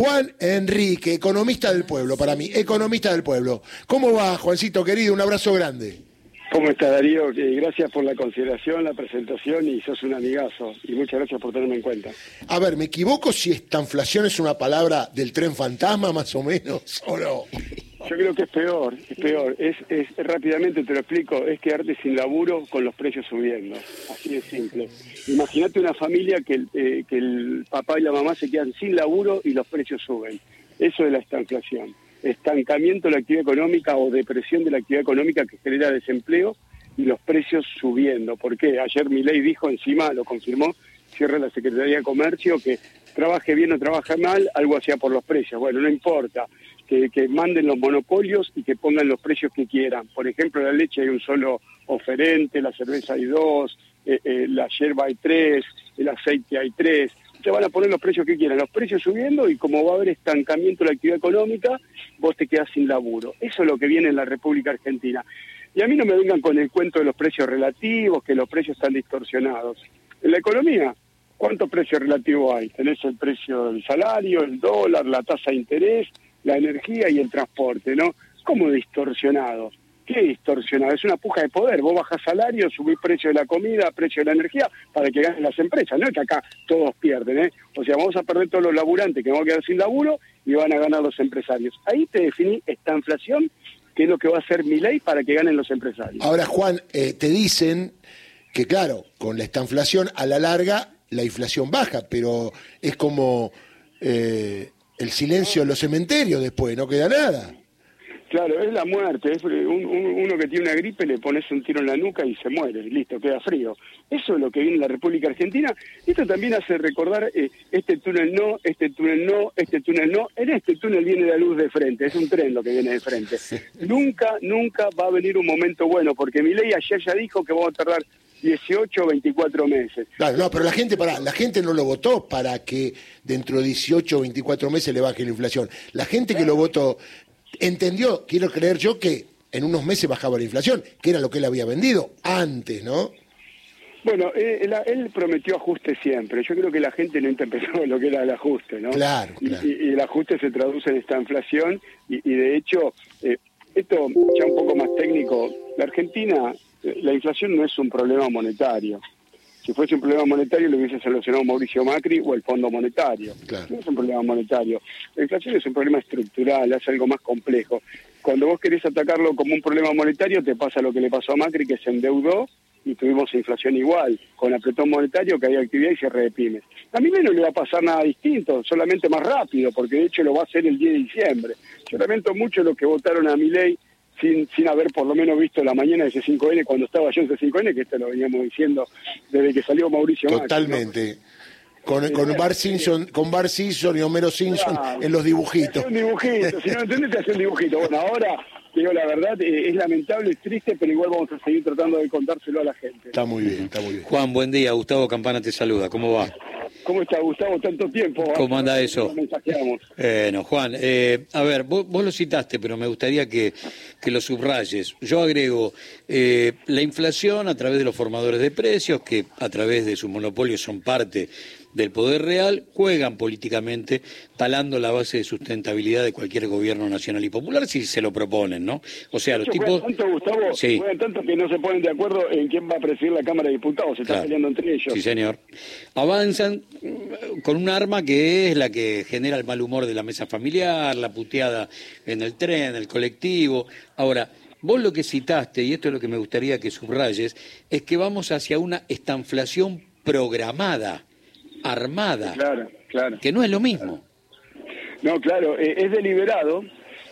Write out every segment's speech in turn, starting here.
Juan Enrique, economista del pueblo, para mí, economista del pueblo. ¿Cómo va, Juancito querido? Un abrazo grande. ¿Cómo está Darío? Eh, gracias por la consideración, la presentación y sos un amigazo. Y muchas gracias por tenerme en cuenta. A ver, ¿me equivoco si esta inflación es una palabra del tren fantasma, más o menos, o no? Yo creo que es peor, es peor. Es, es rápidamente te lo explico, es quedarte sin laburo con los precios subiendo. Así de simple. Imagínate una familia que, eh, que el papá y la mamá se quedan sin laburo y los precios suben. Eso es la estanflación estancamiento de la actividad económica o depresión de la actividad económica que genera desempleo y los precios subiendo. ¿Por qué? Ayer mi ley dijo, encima lo confirmó, cierra la Secretaría de Comercio, que trabaje bien o trabaje mal, algo hacía por los precios. Bueno, no importa, que, manden los monopolios y que pongan los precios que quieran. Por ejemplo, la leche hay un solo oferente, la cerveza hay dos, eh, eh, la yerba hay tres, el aceite hay tres te van a poner los precios que quieran, los precios subiendo y como va a haber estancamiento de la actividad económica, vos te quedás sin laburo. Eso es lo que viene en la República Argentina. Y a mí no me vengan con el cuento de los precios relativos, que los precios están distorsionados. En la economía, ¿cuántos precios relativos hay? Tenés el precio del salario, el dólar, la tasa de interés, la energía y el transporte, ¿no? ¿Cómo distorsionados? ¿Qué distorsionado? Es una puja de poder. Vos bajás salario, subís precio de la comida, precio de la energía, para que ganen las empresas. No es que acá todos pierden, ¿eh? O sea, vamos a perder todos los laburantes que van a quedar sin laburo y van a ganar los empresarios. Ahí te definí esta inflación, que es lo que va a hacer mi ley para que ganen los empresarios. Ahora, Juan, eh, te dicen que, claro, con esta inflación, a la larga, la inflación baja, pero es como eh, el silencio en los cementerios después, no queda nada. Claro, es la muerte. Es uno que tiene una gripe, le pones un tiro en la nuca y se muere. Listo, queda frío. Eso es lo que viene en la República Argentina. Esto también hace recordar eh, este túnel no, este túnel no, este túnel no. En este túnel viene la luz de frente. Es un tren lo que viene de frente. Nunca, nunca va a venir un momento bueno, porque mi ley ayer ya dijo que vamos a tardar 18 o 24 meses. Claro, no, pero la gente, para, la gente no lo votó para que dentro de 18 o 24 meses le baje la inflación. La gente que lo votó entendió, quiero creer yo, que en unos meses bajaba la inflación, que era lo que él había vendido antes, ¿no? Bueno, eh, él, prometió ajuste siempre. Yo creo que la gente no interpretó lo que era el ajuste, ¿no? Claro, claro. Y, el ajuste se traduce en esta inflación y, de hecho, eh, esto ya un poco más técnico, la Argentina, la inflación no es un problema monetario. Si fuese un problema monetario lo hubiese solucionado Mauricio Macri o el Fondo Monetario. No es un problema monetario. La inflación es un problema estructural, es algo más complejo. Cuando vos querés atacarlo como un problema monetario, te pasa lo que le pasó a Macri, que se endeudó y tuvimos inflación igual, con apretón monetario, que había actividad y cierre de pymes. A mí menos le va a pasar nada distinto, solamente más rápido, porque de hecho lo va a hacer el 10 de diciembre. Yo lamento mucho los que votaron a mi ley sin, sin haber por lo menos visto la mañana de C5N cuando estaba yo en C5N, que esto lo veníamos diciendo desde que salió Mauricio Totalmente. Con, con, Bar Simpson, con Bar Simpson y Homero Simpson en los dibujitos. un dibujito, si no entendés te hace un dibujito. Bueno, ahora, digo la verdad, eh, es lamentable, es triste, pero igual vamos a seguir tratando de contárselo a la gente. Está muy bien, está muy bien. Juan, buen día, Gustavo Campana te saluda, ¿cómo va? ¿Cómo está Gustavo? Tanto tiempo. ¿Cómo anda eso? Bueno, Juan, eh, a ver, vos, lo citaste, pero me gustaría que, que lo subrayes. Yo agrego eh, la inflación a través de los formadores de precios, que a través de sus monopolios son parte del poder real juegan políticamente talando la base de sustentabilidad de cualquier gobierno nacional y popular si se lo proponen, ¿no? O sea, los tipos... Tanto, Gustavo, sí. tanto que no se ponen de acuerdo en quién va a presidir la Cámara de Diputados, se están peleando entre ellos. Sí, señor. Avanzan mm, con un arma que es la que genera el mal humor de la mesa familiar, la puteada en el tren, en el colectivo. Ahora, Vos lo que citaste, y esto es lo que me gustaría que subrayes, es que vamos hacia una estanflación programada armada. Claro, claro. Que no es lo mismo. No, claro, eh, es deliberado,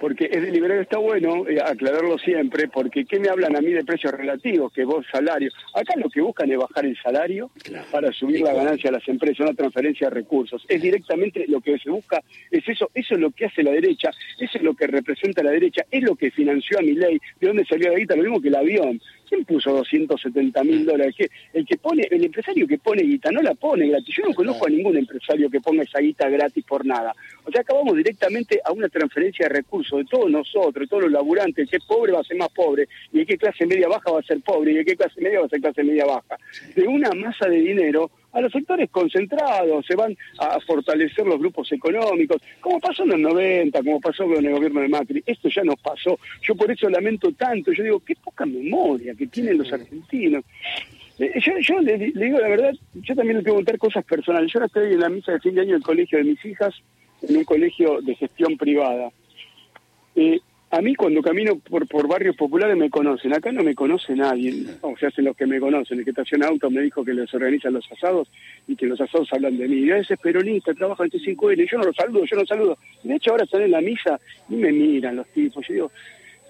porque es deliberado, está bueno eh, aclararlo siempre, porque ¿qué me hablan a mí de precios relativos? Que vos salario. Acá lo que buscan es bajar el salario para subir la ganancia a las empresas, una transferencia de recursos. Es directamente lo que se busca, es eso, eso es lo que hace la derecha, eso es lo que representa la derecha, es lo que financió a mi ley, de dónde salió la guita, lo mismo que el avión. ¿Quién puso 270 mil dólares? El que pone, el empresario que pone guita no la pone gratis. Yo no conozco a ningún empresario que ponga esa guita gratis por nada. O sea, acabamos directamente a una transferencia de recursos de todos nosotros, de todos los laburantes. El que es pobre va a ser más pobre, y el que clase media baja va a ser pobre, y el que clase media va a ser clase media baja. De una masa de dinero a los sectores concentrados, se van a fortalecer los grupos económicos, como pasó en los 90, como pasó con el gobierno de Macri. Esto ya nos pasó. Yo por eso lamento tanto. Yo digo, qué poca memoria que tienen los argentinos. Eh, yo, yo le, digo la verdad, yo también le contar cosas personales. Yo ahora estoy en la misa de fin de año del colegio de mis hijas, en un colegio de gestión privada. Eh, a mí cuando camino por, por barrios populares me conocen, acá no me conoce nadie, o sea, hacen los que me conocen, el que estaciona auto me dijo que les organizan los asados y que los asados hablan de mí, y a veces peronista, trabaja en T5N, yo no los saludo, yo no saludo, de hecho ahora están en la misa y me miran los tipos, yo digo,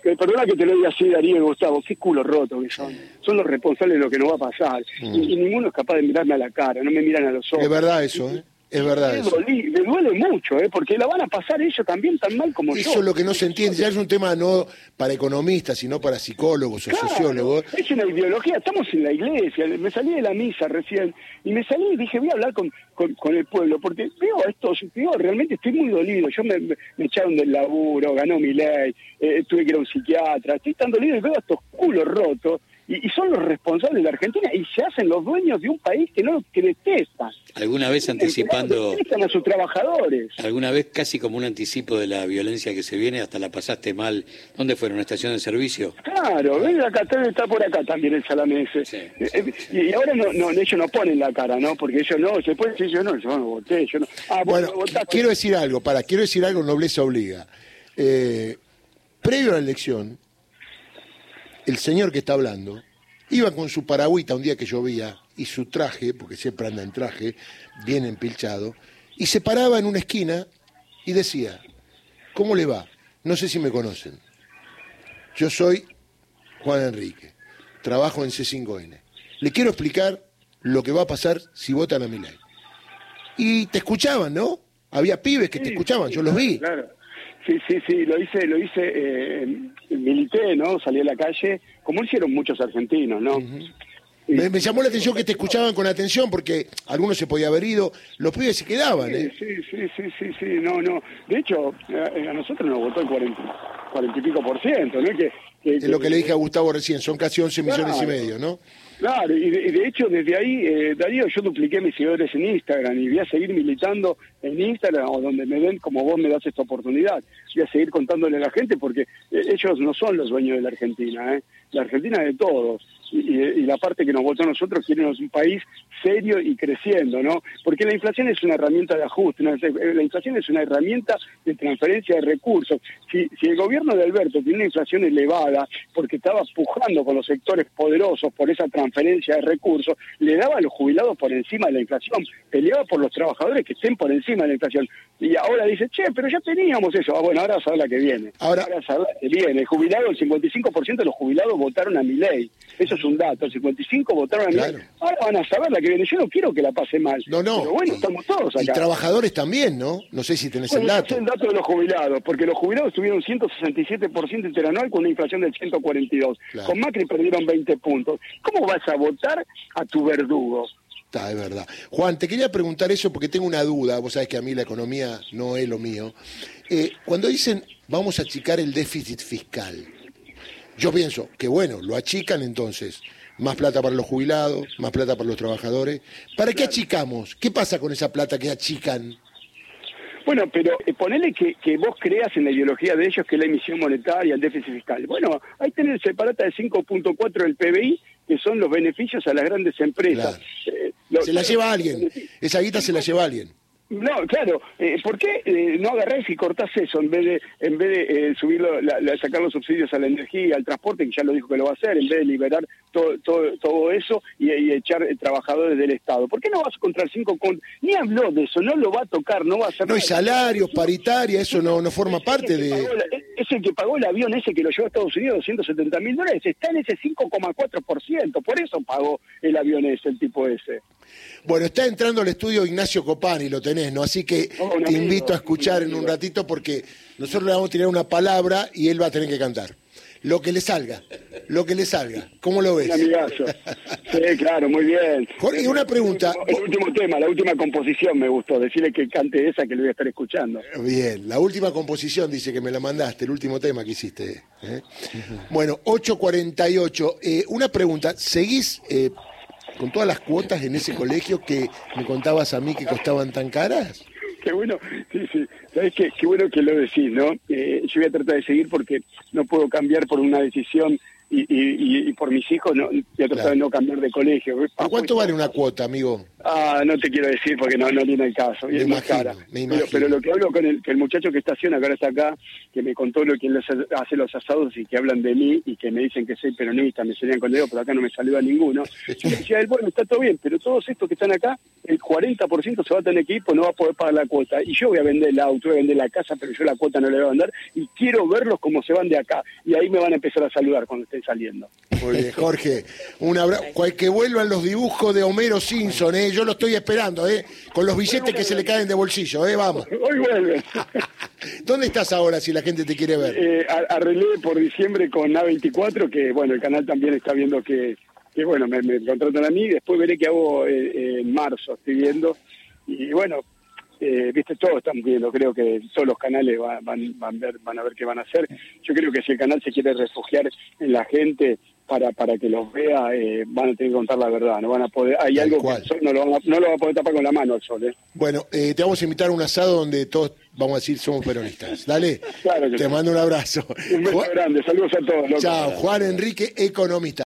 perdona que te lo diga así, Darío y Gustavo, qué culo roto que son. Son los responsables de lo que nos va a pasar. Mm. Y, y, ninguno es capaz de mirarme a la cara, no me miran a los ojos. Es verdad eso, ¿eh? Es verdad. eso. me duele mucho, ¿eh? porque la van a pasar ellos también tan mal como yo. Eso es lo que no se entiende. Ya es un tema no para economistas, sino para psicólogos o sociólogos. Es una ideología. Estamos en la iglesia. Me salí de la misa recién y me salí y dije, voy a hablar con, con, el pueblo, porque veo esto, digo, realmente estoy muy dolido. Yo me, me, echaron del laburo, ganó mi ley, eh, tuve que ir a un psiquiatra. Estoy tan dolido y veo estos culos rotos y, son los responsables de la Argentina y se hacen los dueños de un país que no que detestan. ¿Alguna vez anticipando... Detestan a sus trabajadores. ¿Alguna vez casi como un anticipo de la violencia que se viene, hasta la pasaste mal? ¿Dónde fueron? ¿Una estación de servicio? Claro, ven acá, está por acá también el salamese. Eh, eh, y ahora no, no, ellos no ponen la cara, ¿no? Porque ellos no, se puede decir yo no, yo no voté, yo no... Ah, bueno, quiero decir algo, para, quiero decir algo, nobleza obliga. Eh, previo a la elección, el señor que está hablando iba con su paragüita un día que llovía y su traje, porque siempre anda en traje, bien empilchado, y se paraba en una esquina y decía, ¿cómo le va? No sé si me conocen. Yo soy Juan Enrique, trabajo en C5N. Le quiero explicar lo que va a pasar si votan a mi ley. Y te escuchaban, ¿no? Había pibes que te escuchaban, yo los vi. Claro. Sí, sí, sí, lo hice, lo hice, eh, milité, ¿no? Salí a la calle, como hicieron muchos argentinos, ¿no? me, llamó la atención que te escuchaban con atención porque algunos se podía haber ido, los pibes se quedaban, ¿eh? Sí, sí, sí, sí, sí, no, no. De hecho, eh, a, nosotros nos votó el 40, y pico por ciento, ¿no? Que, es lo que le dije a Gustavo recién, son casi 11 millones y medio, ¿no? Claro, y de, hecho desde ahí, eh, Darío, yo dupliqué mis seguidores en Instagram y voy a seguir militando en Instagram o donde me ven como vos me das esta oportunidad. Voy a seguir contándole a la gente porque eh, ellos no son los dueños de la Argentina, ¿eh? la Argentina es de todos y, la parte que nos votó a nosotros quiere un país serio y creciendo, ¿no? Porque la inflación es una herramienta de ajuste, la inflación es una herramienta de transferencia de recursos. Si, si el gobierno de Alberto tiene una inflación elevada porque estaba pujando con los sectores poderosos por esa transferencia de recursos, le daba a los jubilados por encima de la inflación, peleaba por los trabajadores que estén por encima de la inflación. Y ahora dice, che, pero ya teníamos eso. Ah, bueno, ahora a la que viene. Ahora, ahora a la que viene. El jubilado, el 55% de los jubilados votaron a mi ley. Eso es un dato. El 55 votaron a mi ley. Ahora van a saber la que viene. Yo no quiero que la pase mal. No, no. Pero bueno, estamos todos acá. Y trabajadores también, ¿no? No sé si tenés el dato. Es el dato de los jubilados, porque los jubilados tuvieron 167% interanual con una inflación del 142. Con Macri perdieron 20 puntos. ¿Cómo vas a votar a tu verdugo? Está, es verdad. Juan, te quería preguntar eso porque tengo una duda. Vos sabés que a mí la economía no es lo mío. Eh, cuando dicen vamos a achicar el déficit fiscal, yo pienso que bueno, lo achican entonces. Más plata para los jubilados, más plata para los trabajadores. ¿Para qué achicamos? ¿Qué pasa con esa plata que achican? Bueno, pero eh, ponele que, que, vos creas en la ideología de ellos que es la emisión monetaria, el déficit fiscal. Bueno, ahí tenés el separata de 5.4 del PBI, que son los beneficios a las grandes empresas. Eh, se la lleva alguien, esa guita se la lleva alguien. No, claro. Eh, ¿Por qué eh, no agarrás y cortás eso en vez de en vez de eh, subirlo, sacar los subsidios a la energía, al transporte, que ya lo dijo que lo va a hacer, en vez de liberar todo todo, todo eso y, echar trabajador del Estado? ¿Por qué no vas a encontrar cinco con ni habló de eso, no lo va a tocar, no va a hacer. No hay salarios, paritaria, eso no no forma parte de. Es el que pagó el avión ese que lo llevó a Estados Unidos 270 mil dólares, está en ese 5,4%, por eso pagó el avión ese, el tipo ese. Bueno, está entrando al estudio Ignacio Copani, lo tenés, ¿no? Así que oh, te invito a escuchar en un ratito porque nosotros le vamos a tirar una palabra y él va a tener que cantar. Lo que le salga, lo que le salga. ¿Cómo lo ves? Un amigazo. Sí, claro, muy bien. Jorge, una pregunta. El último, tema, la última composición me gustó. Decirle que cante esa que le voy a estar escuchando. Bien, la última composición dice que me la mandaste, el último tema que hiciste. ¿eh? Bueno, 8.48. Eh, una pregunta, ¿seguís eh, con todas las cuotas en ese colegio que me contabas a mí que costaban tan caras? Qué bueno, sí, sí. Sabes qué, qué bueno que lo decís, ¿no? Eh, yo voy a tratar de seguir porque no puedo cambiar por una decisión y, y, y por mis hijos, no, voy a tratar de no cambiar de colegio. ¿A cuánto vale una cuota, amigo? Ah, no te quiero decir porque no, no tiene el caso. Y es más cara. Pero, pero, lo que hablo con el, que el muchacho que estaciona, que ahora está acá, que me contó lo que él hace los asados y que hablan de mí y que me dicen que soy peronista, me salían con dedo, pero acá no me saluda ninguno. Y decía él, bueno, está todo bien, pero todos estos que están acá, el 40% se va a tener que ir, pues no va a poder pagar la cuota. Y yo voy a vender el auto, voy a vender la casa, pero yo la cuota no le voy a vender y quiero verlos como se van de acá. Y ahí me van a empezar a saludar cuando estén saliendo. Muy bien, Jorge. Un abrazo. Que vuelvan los dibujos de Homero Simpson, ¿eh? Yo lo estoy esperando, ¿eh? Con los billetes que se le caen de bolsillo, ¿eh? Vamos. Hoy vuelven. ¿Dónde estás ahora si la gente te quiere ver? Eh, arreglé por diciembre con A24, que bueno, el canal también está viendo que, que bueno, me, me contratan a mí. Después veré qué hago eh, en marzo, estoy viendo. Y bueno, eh, viste, todos están viendo, creo que todos los canales van, van, van, ver, van a ver qué van a hacer. Yo creo que si el canal se quiere refugiar en la gente para para que los vea, eh, van a tener que contar la verdad, no van a poder, hay algo que el sol no lo, van a, no lo va a poder tapar con la mano el sol. ¿eh? Bueno, eh, te vamos a invitar a un asado donde todos vamos a decir somos peronistas. Dale, claro te mando un abrazo. Un beso grande, saludos a todos. Chao, Juan Enrique, economista.